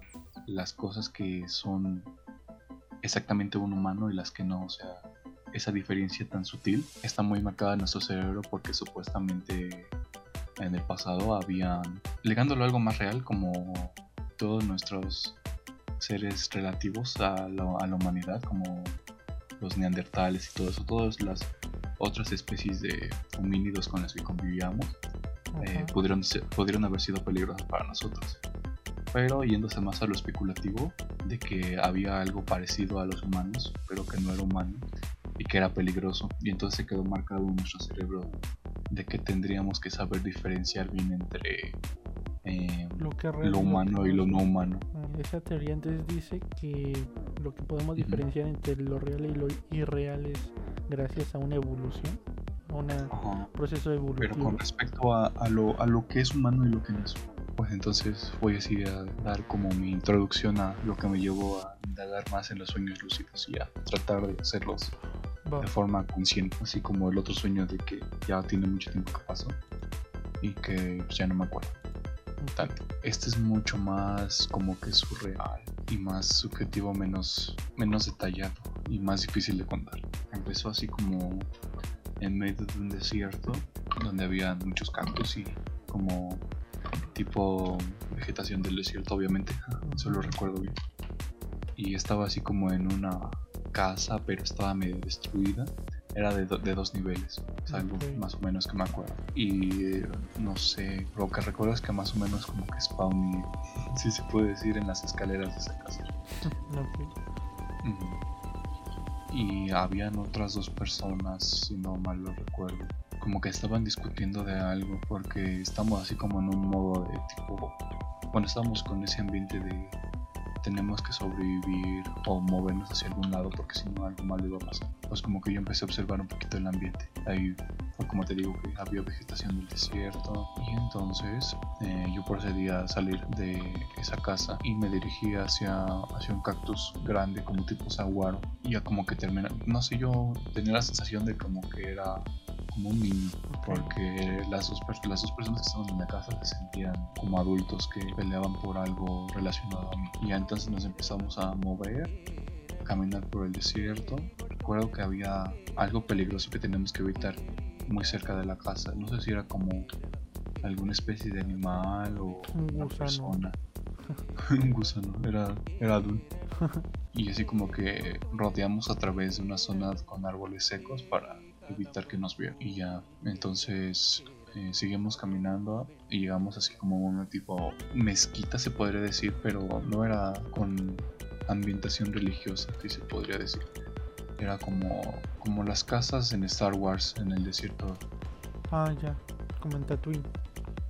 las cosas que son exactamente un humano y las que no, o sea, esa diferencia tan sutil está muy marcada en nuestro cerebro porque supuestamente en el pasado habían, ligándolo a algo más real, como todos nuestros seres relativos a la, a la humanidad, como los neandertales y todo eso, todas las otras especies de homínidos con las que convivíamos, eh, pudieron, ser- pudieron haber sido peligrosas para nosotros. Pero yéndose más a lo especulativo, de que había algo parecido a los humanos, pero que no era humano y que era peligroso. Y entonces se quedó marcado en nuestro cerebro de que tendríamos que saber diferenciar bien entre eh, lo que lo humano y lo no humano. Esa teoría entonces dice que lo que podemos diferenciar entre lo real y lo irreal es gracias a una evolución, a un Ajá. proceso Pero evolutivo. con respecto a, a lo, a lo que es humano y lo que no es. Pues entonces voy así a dar como mi introducción a lo que me llevó a indagar más en los sueños lúcidos y a tratar de hacerlos de forma consciente, así como el otro sueño de que ya tiene mucho tiempo que pasó y que ya no me acuerdo Este es mucho más como que surreal y más subjetivo, menos, menos detallado y más difícil de contar. Empezó así como en medio de un desierto donde había muchos cactus y como tipo vegetación del desierto, obviamente. Eso lo recuerdo bien. Y estaba así como en una casa, pero estaba medio destruida. Era de, do- de dos niveles, es algo más o menos que me acuerdo. Y eh, no sé, lo que recuerdo es que más o menos como que spawné, si se puede decir, en las escaleras de esa casa. (laughs) Ok. Ujú. Y habían otras dos personas, si no mal lo recuerdo. Como que estaban discutiendo de algo porque estamos así como en un modo de tipo... Bueno, estamos con ese ambiente de tenemos que sobrevivir o movernos hacia algún lado porque si no algo malo iba a pasar. Pues como que yo empecé a observar un poquito el ambiente. Ahí fue como te digo que había vegetación del desierto y entonces eh, yo procedí a salir de esa casa y me dirigí hacia, hacia un cactus grande como tipo saguaro y ya como que termina, no sé, yo tenía la sensación de como que era como un niño porque las dos, las dos personas que estaban en la casa se sentían como adultos que peleaban por algo relacionado a mí. Y entonces nos empezamos a mover, a caminar por el desierto. Recuerdo que había algo peligroso que teníamos que evitar muy cerca de la casa. No sé si era como alguna especie de animal o Un una persona. (laughs) un gusano, era, era adulto. (laughs) y así como que rodeamos a través de una zona con árboles secos para evitar que nos vieran. Y ya, entonces eh, seguimos caminando y llegamos así como a una tipo mezquita se podría decir, pero no era con ambientación religiosa, si se podría decir. Era como, como las casas en Star Wars en el desierto. Ah, ya, como en Tatooine.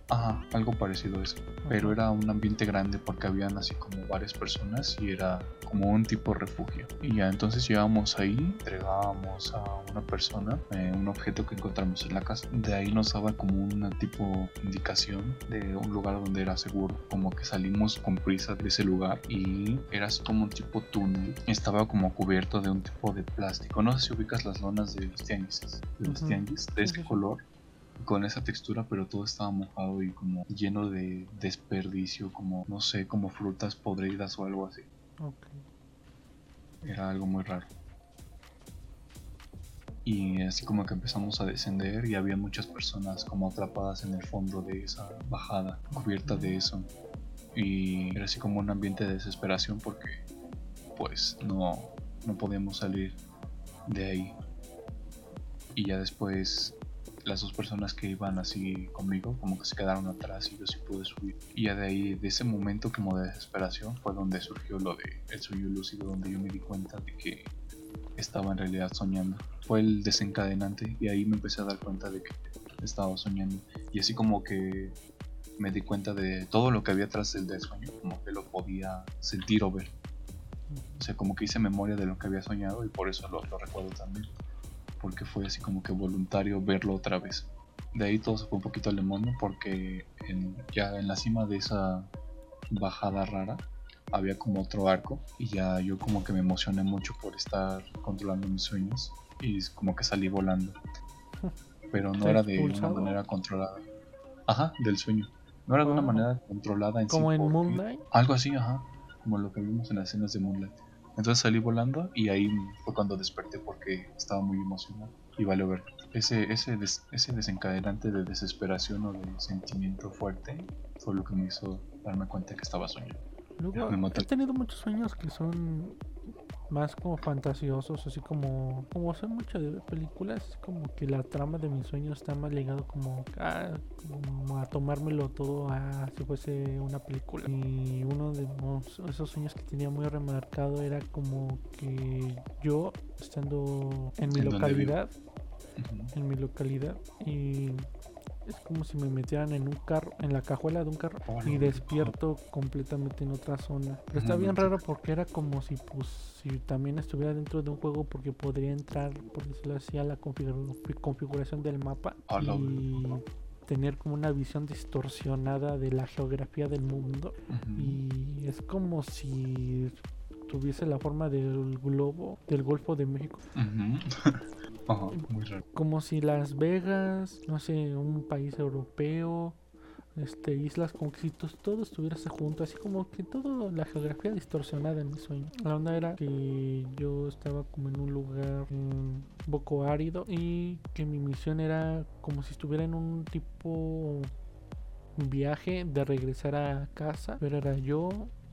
Ajá, algo parecido a eso. Pero era un ambiente grande porque habían así como varias personas y era como un tipo refugio. Y ya entonces llegábamos ahí, entregábamos a una persona eh, un objeto que encontramos en la casa. De ahí nos daba como una tipo indicación de un lugar donde era seguro. Como que salimos con prisa de ese lugar y era así como un tipo túnel. Estaba como cubierto de un tipo de plástico. No sé si ubicas las lonas de los tianguis. De los tianguis de ese color con esa textura, pero todo estaba mojado y como lleno de desperdicio, como no sé, como frutas podridas o algo así. Era algo muy raro. Y así como que empezamos a descender y había muchas personas como atrapadas en el fondo de esa bajada, cubierta de eso. Y era así como un ambiente de desesperación porque pues no, no podíamos salir de ahí. Y ya después las dos personas que iban así conmigo como que se quedaron atrás y yo sí pude subir. Y de ahí, de ese momento como de desesperación fue donde surgió lo de el sueño lúcido, donde yo me di cuenta de que estaba en realidad soñando. Fue el desencadenante y ahí me empecé a dar cuenta de que estaba soñando. Y así como que me di cuenta de todo lo que había tras del sueño, como que lo podía sentir o ver. O sea, como que hice memoria de lo que había soñado y por eso lo recuerdo también porque fue así como que voluntario verlo otra vez. De ahí todo se fue un poquito al demonio porque ya en la cima de esa bajada rara había como otro arco y ya yo como que me emocioné mucho por estar controlando mis sueños y como que salí volando. Pero no era de una manera controlada. Ajá, del sueño. No era de una manera controlada en ¿Como en Moonlight? Algo así, ajá. Como lo que vimos en las escenas de Moonlight. Entonces salí volando y ahí fue cuando desperté porque estaba muy emocionado y vale ver. Ese, ese, ese desencadenante de desesperación o de sentimiento fuerte fue lo que me hizo darme cuenta que estaba soñando. Luego, he tenido muchos sueños que son más como fantasiosos, así como como sé mucho de películas, como que la trama de mis sueños está más ligado como a, como a tomármelo todo a si fuese una película. Y uno de esos sueños que tenía muy remarcado era como que yo estando en mi localidad, en mi localidad y es como si me metieran en un carro, en la cajuela de un carro y despierto completamente en otra zona. Pero está bien raro porque era como si pues si también estuviera dentro de un juego porque podría entrar, por decirlo así, a la configuración del mapa y tener como una visión distorsionada de la geografía del mundo. Y es como si tuviese la forma del globo del Golfo de México. (laughs) Como si Las Vegas, no sé, un país europeo, este, islas con todo estuviese junto, así como que toda la geografía distorsionada en mi sueño. La onda era que yo estaba como en un lugar un poco árido y que mi misión era como si estuviera en un tipo viaje de regresar a casa, pero era yo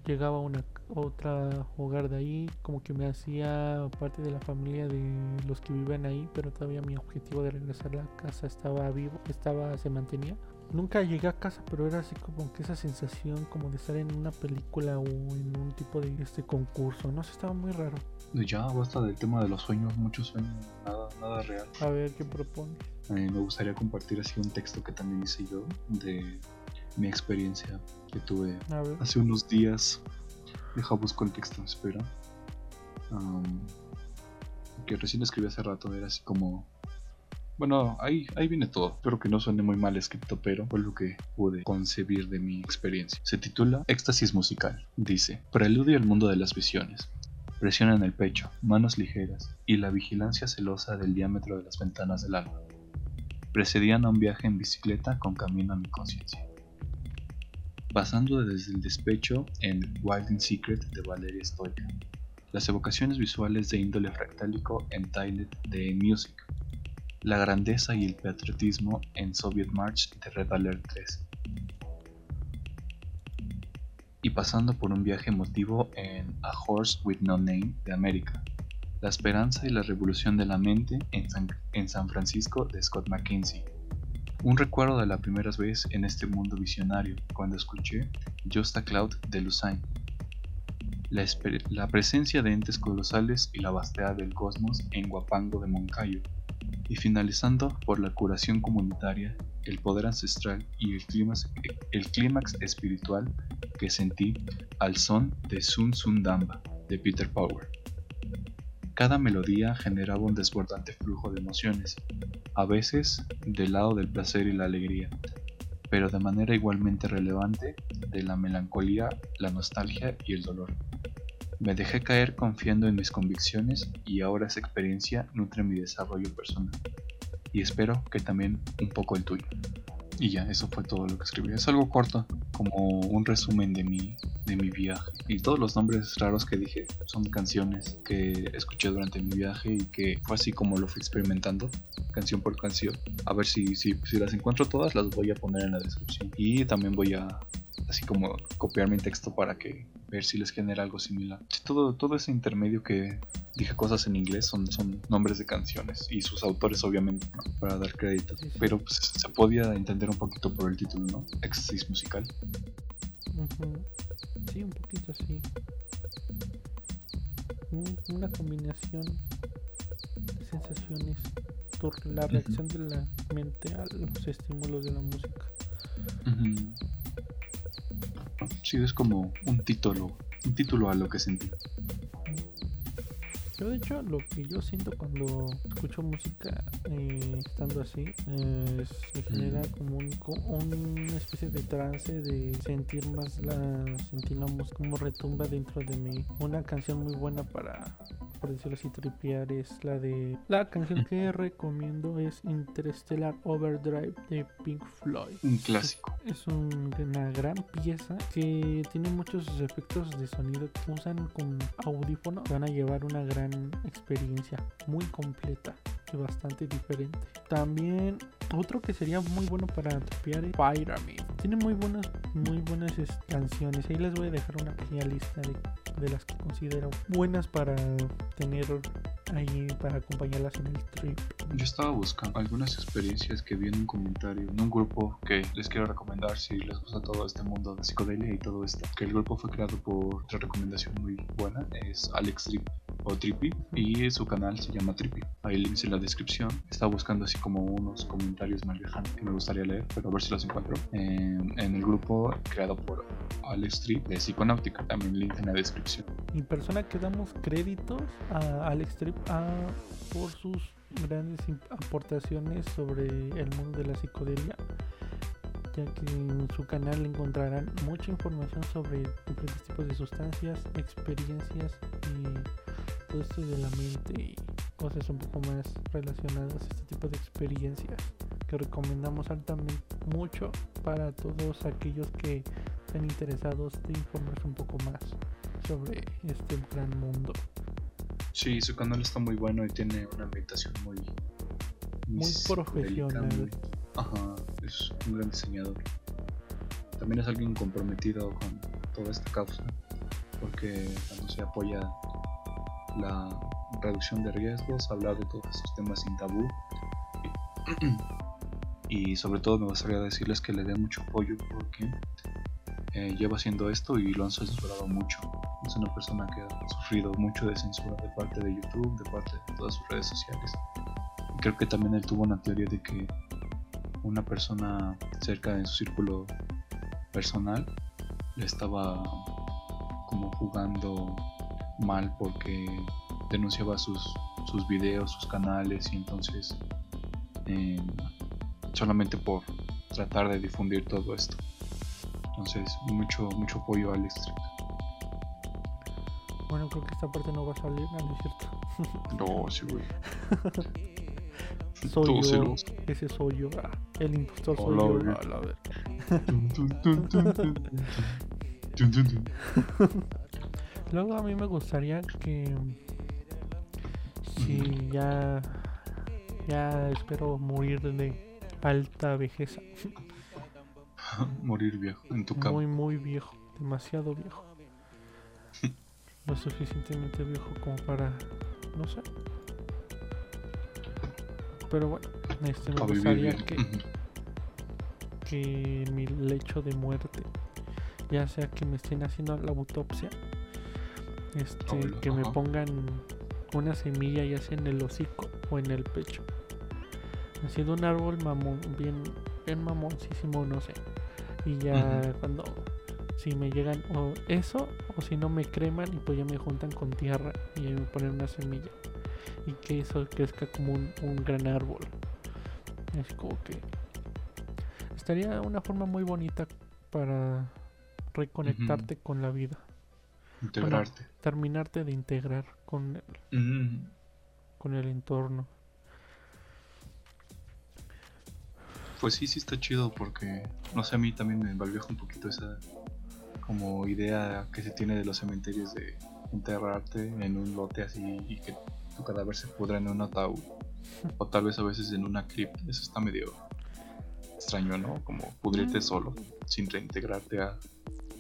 llegaba a una otra hogar de ahí, como que me hacía parte de la familia de los que viven ahí, pero todavía mi objetivo de regresar a la casa estaba vivo, estaba se mantenía. Nunca llegué a casa, pero era así como que esa sensación como de estar en una película o en un tipo de este concurso, no sé, estaba muy raro. Ya basta del tema de los sueños, muchos sueños, nada, nada real. A ver, ¿qué propones? me gustaría compartir así un texto que también hice yo de mi experiencia que tuve hace unos días. Deja busco el texto, espera. que recién escribí hace rato, era así como. Bueno, ahí, ahí viene todo. Espero que no suene muy mal escrito, pero fue lo que pude concebir de mi experiencia. Se titula Éxtasis musical. Dice: Preludio al mundo de las visiones. Presión en el pecho, manos ligeras y la vigilancia celosa del diámetro de las ventanas del alma. Precedían a un viaje en bicicleta con camino a mi conciencia pasando desde el despecho en Wilding Secret de Valeria Stoika, las evocaciones visuales de índole fractálico en Tilet de Music, la grandeza y el patriotismo en Soviet March de Red Alert 3, y pasando por un viaje emotivo en A Horse with No Name de América, La esperanza y la revolución de la mente en San, en San Francisco de Scott McKinsey. Un recuerdo de la primera vez en este mundo visionario cuando escuché Just a Cloud de Lusain. La, presencia de entes colosales y la vastedad del cosmos en Guapango de Moncayo, y finalizando por la curación comunitaria, el poder ancestral y el clímax espiritual que sentí al son de Sun Sun Damba de Peter Power. Cada melodía generaba un desbordante flujo de emociones, a veces del lado del placer y la alegría, pero de manera igualmente relevante de la melancolía, la nostalgia y el dolor. Me dejé caer confiando en mis convicciones y ahora esa experiencia nutre mi desarrollo personal. Y espero que también un poco el tuyo. Y ya, eso fue todo lo que escribí. Es algo corto, como un resumen de mi, de mi viaje. Y todos los nombres raros que dije son canciones que escuché durante mi viaje y que fue así como lo fui experimentando, canción por canción. A ver si, si, si las encuentro todas, las voy a poner en la descripción. Y también voy a así como copiar mi texto para que ver si les genera algo similar. Todo, todo ese intermedio que dije cosas en inglés son, son nombres de canciones y sus autores obviamente, para dar crédito. Pero pues, se podía entender un poquito por el título, ¿no? Éxtasis musical. Sí, un poquito así. Una combinación de sensaciones, la reacción de la mente a los estímulos de la música. Sí, es como un título, un título a lo que sentí. Yo de hecho lo que yo siento cuando escucho música eh, estando así es, me genera como un, una especie de trance de sentir más la sentir la música como retumba dentro de mí. Una canción muy buena para por decirlo así, tripear es la de... La canción que recomiendo es Interstellar Overdrive de Pink Floyd. Un clásico. Es, una gran pieza que tiene muchos efectos de sonido que usan con audífonos. Van a llevar una gran experiencia muy completa y bastante diferente. También otro que sería muy bueno para tripear es Pyramid. Tiene muy buenas, muy buenas canciones. Ahí les voy a dejar una pequeña lista de de las que considero buenas para tener ahí para acompañarlas en el trip. Yo estaba buscando algunas experiencias que vi en un comentario, en un grupo que les quiero recomendar si les gusta todo este mundo de psicodelia y todo esto. Que el grupo fue creado por otra recomendación muy buena, es Alex Trip o Trippy y su canal se llama Trippy. Ahí links en la descripción. Estaba buscando así como unos comentarios más lejanos que me gustaría leer, pero a ver si los encuentro. En, el grupo creado por Alex Trip de Psiconáutica, también link en la descripción. Y persona que damos créditos a Alex Trip por sus grandes aportaciones sobre el mundo de la psicodelia ya que en su canal encontrarán mucha información sobre diferentes tipos de sustancias, experiencias y todo esto de la mente y cosas un poco más relacionadas a este tipo de experiencias que recomendamos altamente mucho para todos aquellos que estén interesados de informarse un poco más sobre este gran mundo. Sí, su canal está muy bueno y tiene una ambientación muy... Muy, profesional. Ajá, es un gran diseñador. También es alguien comprometido con toda esta causa, porque cuando se apoya la reducción de riesgos, hablar de todos estos temas sin tabú. (clears throat) Y, sobre todo me gustaría decirles que le dé mucho apoyo porque eh, lleva haciendo esto y lo han censurado mucho es una persona que ha sufrido mucho de censura de parte de YouTube, de parte de todas sus redes sociales. Y creo que también él tuvo una teoría de que una persona cerca de su círculo personal le estaba como jugando mal porque denunciaba sus, sus videos, sus canales y entonces eh, solamente por tratar de difundir todo esto. Entonces, mucho, mucho apoyo al Street. Bueno, creo que esta parte no va a salir, ¿no es cierto? No, sí, güey. (laughs) soy yo. Ese soy yo. Ah, el impostor soy yo. A la ver. (laughs) Luego a mí me gustaría que si ya ya espero morir de alta vejez. (laughs) morir viejo en tu cama. Muy muy viejo demasiado viejo. (laughs) Lo suficientemente viejo como para, no sé. Pero bueno, este me vivir gustaría que, que mi lecho de muerte, ya sea que me estén haciendo la autopsia, este, que me pongan una semilla ya sea en el hocico o en el pecho. Ha sido un árbol mamón, bien, bien mamoncísimo, no sé. Y ya cuando, si me llegan o eso, o si no me creman y pues ya me juntan con tierra y me ponen una semilla. Y que eso crezca como un, un gran árbol. Es como que estaría una forma muy bonita para reconectarte con la vida. Integrarte. Terminarte de integrar con el, con el entorno. Pues sí, sí está chido porque, no sé, a mí también me envalvieja un poquito esa como idea que se tiene de los cementerios de enterrarte en un lote así y que tu cadáver se pudra en un ataúd. O tal vez a veces en una cripta. Eso está medio extraño, ¿no? Como pudrirte Mm. solo, sin reintegrarte a...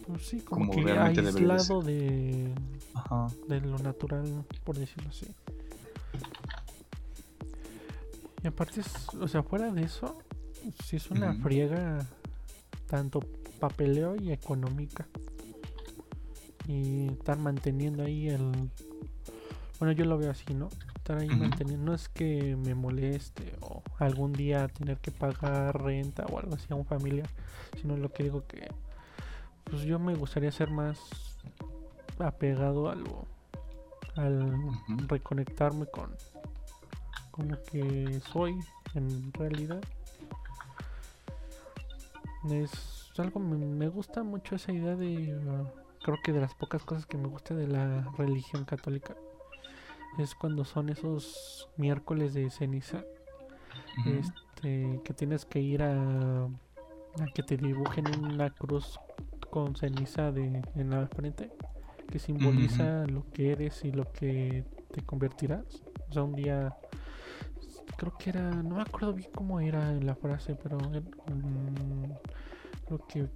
Pues sí, como, Como que aislado de, Ajá. de lo natural, por decirlo así. Y aparte, es- o sea, fuera de eso, sí es una friega tanto papeleo y económica. Y estar manteniendo ahí el... Bueno, yo lo veo así, ¿no? Estar ahí Ujú. manteniendo... No es que me moleste o algún día tener que pagar renta o algo así a un familiar, sino lo que digo que... Pues yo me gustaría ser más apegado a lo... Al reconectarme con, con lo que soy en realidad. Es algo, me, me gusta mucho esa idea de, uh, creo que de las pocas cosas que me gusta de la religión católica es cuando son esos miércoles de ceniza, este, que tienes que ir a, a que te dibujen una cruz con ceniza de, en la frente, que simboliza lo que eres y lo que te convertirás. O sea, un día creo que era, no me acuerdo bien cómo era en la frase, pero mm, creo que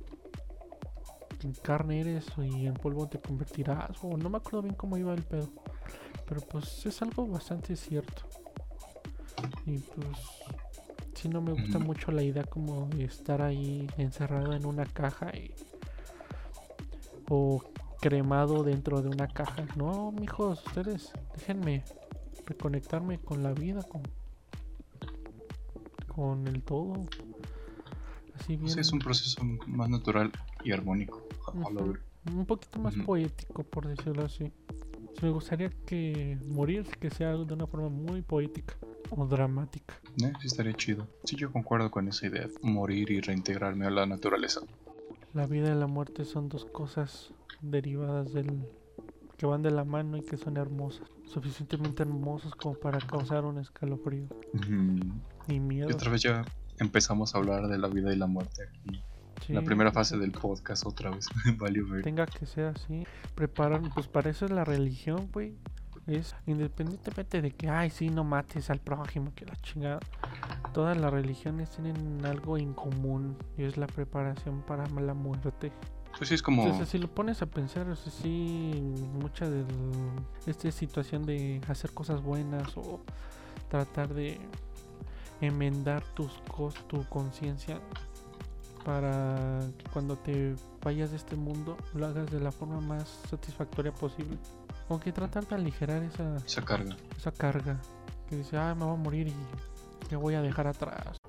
en carne eres y en polvo te convertirás, o no me acuerdo bien cómo iba el pedo, pero pues es algo bastante cierto. Y pues sí no me gusta mucho la idea como de estar ahí encerrado en una caja y o cremado dentro de una caja. No, mijos, ustedes déjenme reconectarme con la vida, con con el todo. Así bien es un proceso más natural y armónico. un poquito más poético, por decirlo así. Me gustaría que morir que sea de una forma muy poética o dramática. Eh, sí estaría chido. Sí, yo concuerdo con esa idea. Morir y reintegrarme a la naturaleza. La vida y la muerte son dos cosas derivadas del que van de la mano y que son hermosas, suficientemente hermosas como para causar un escalofrío Ujú. y miedo. Y otra vez ya empezamos a hablar de la vida y la muerte aquí. Sí, la primera fase del podcast otra vez. (laughs) Valió ver. tenga que ser así. Preparan, pues para eso es la religión, güey. Es independientemente de que, ay, sí, no mates al prójimo, que la chingada. Todas las religiones tienen algo en común y es la preparación para la muerte. Pues sí, es como. Entonces, si lo pones a pensar, o sea, sí, mucha de esta situación de hacer cosas buenas o tratar de enmendar tus cos, tu conciencia para que cuando te vayas de este mundo lo hagas de la forma más satisfactoria posible. Aunque tratar de aligerar esa, Esa carga. esa carga que dice, ah, me voy a morir y me voy a dejar atrás.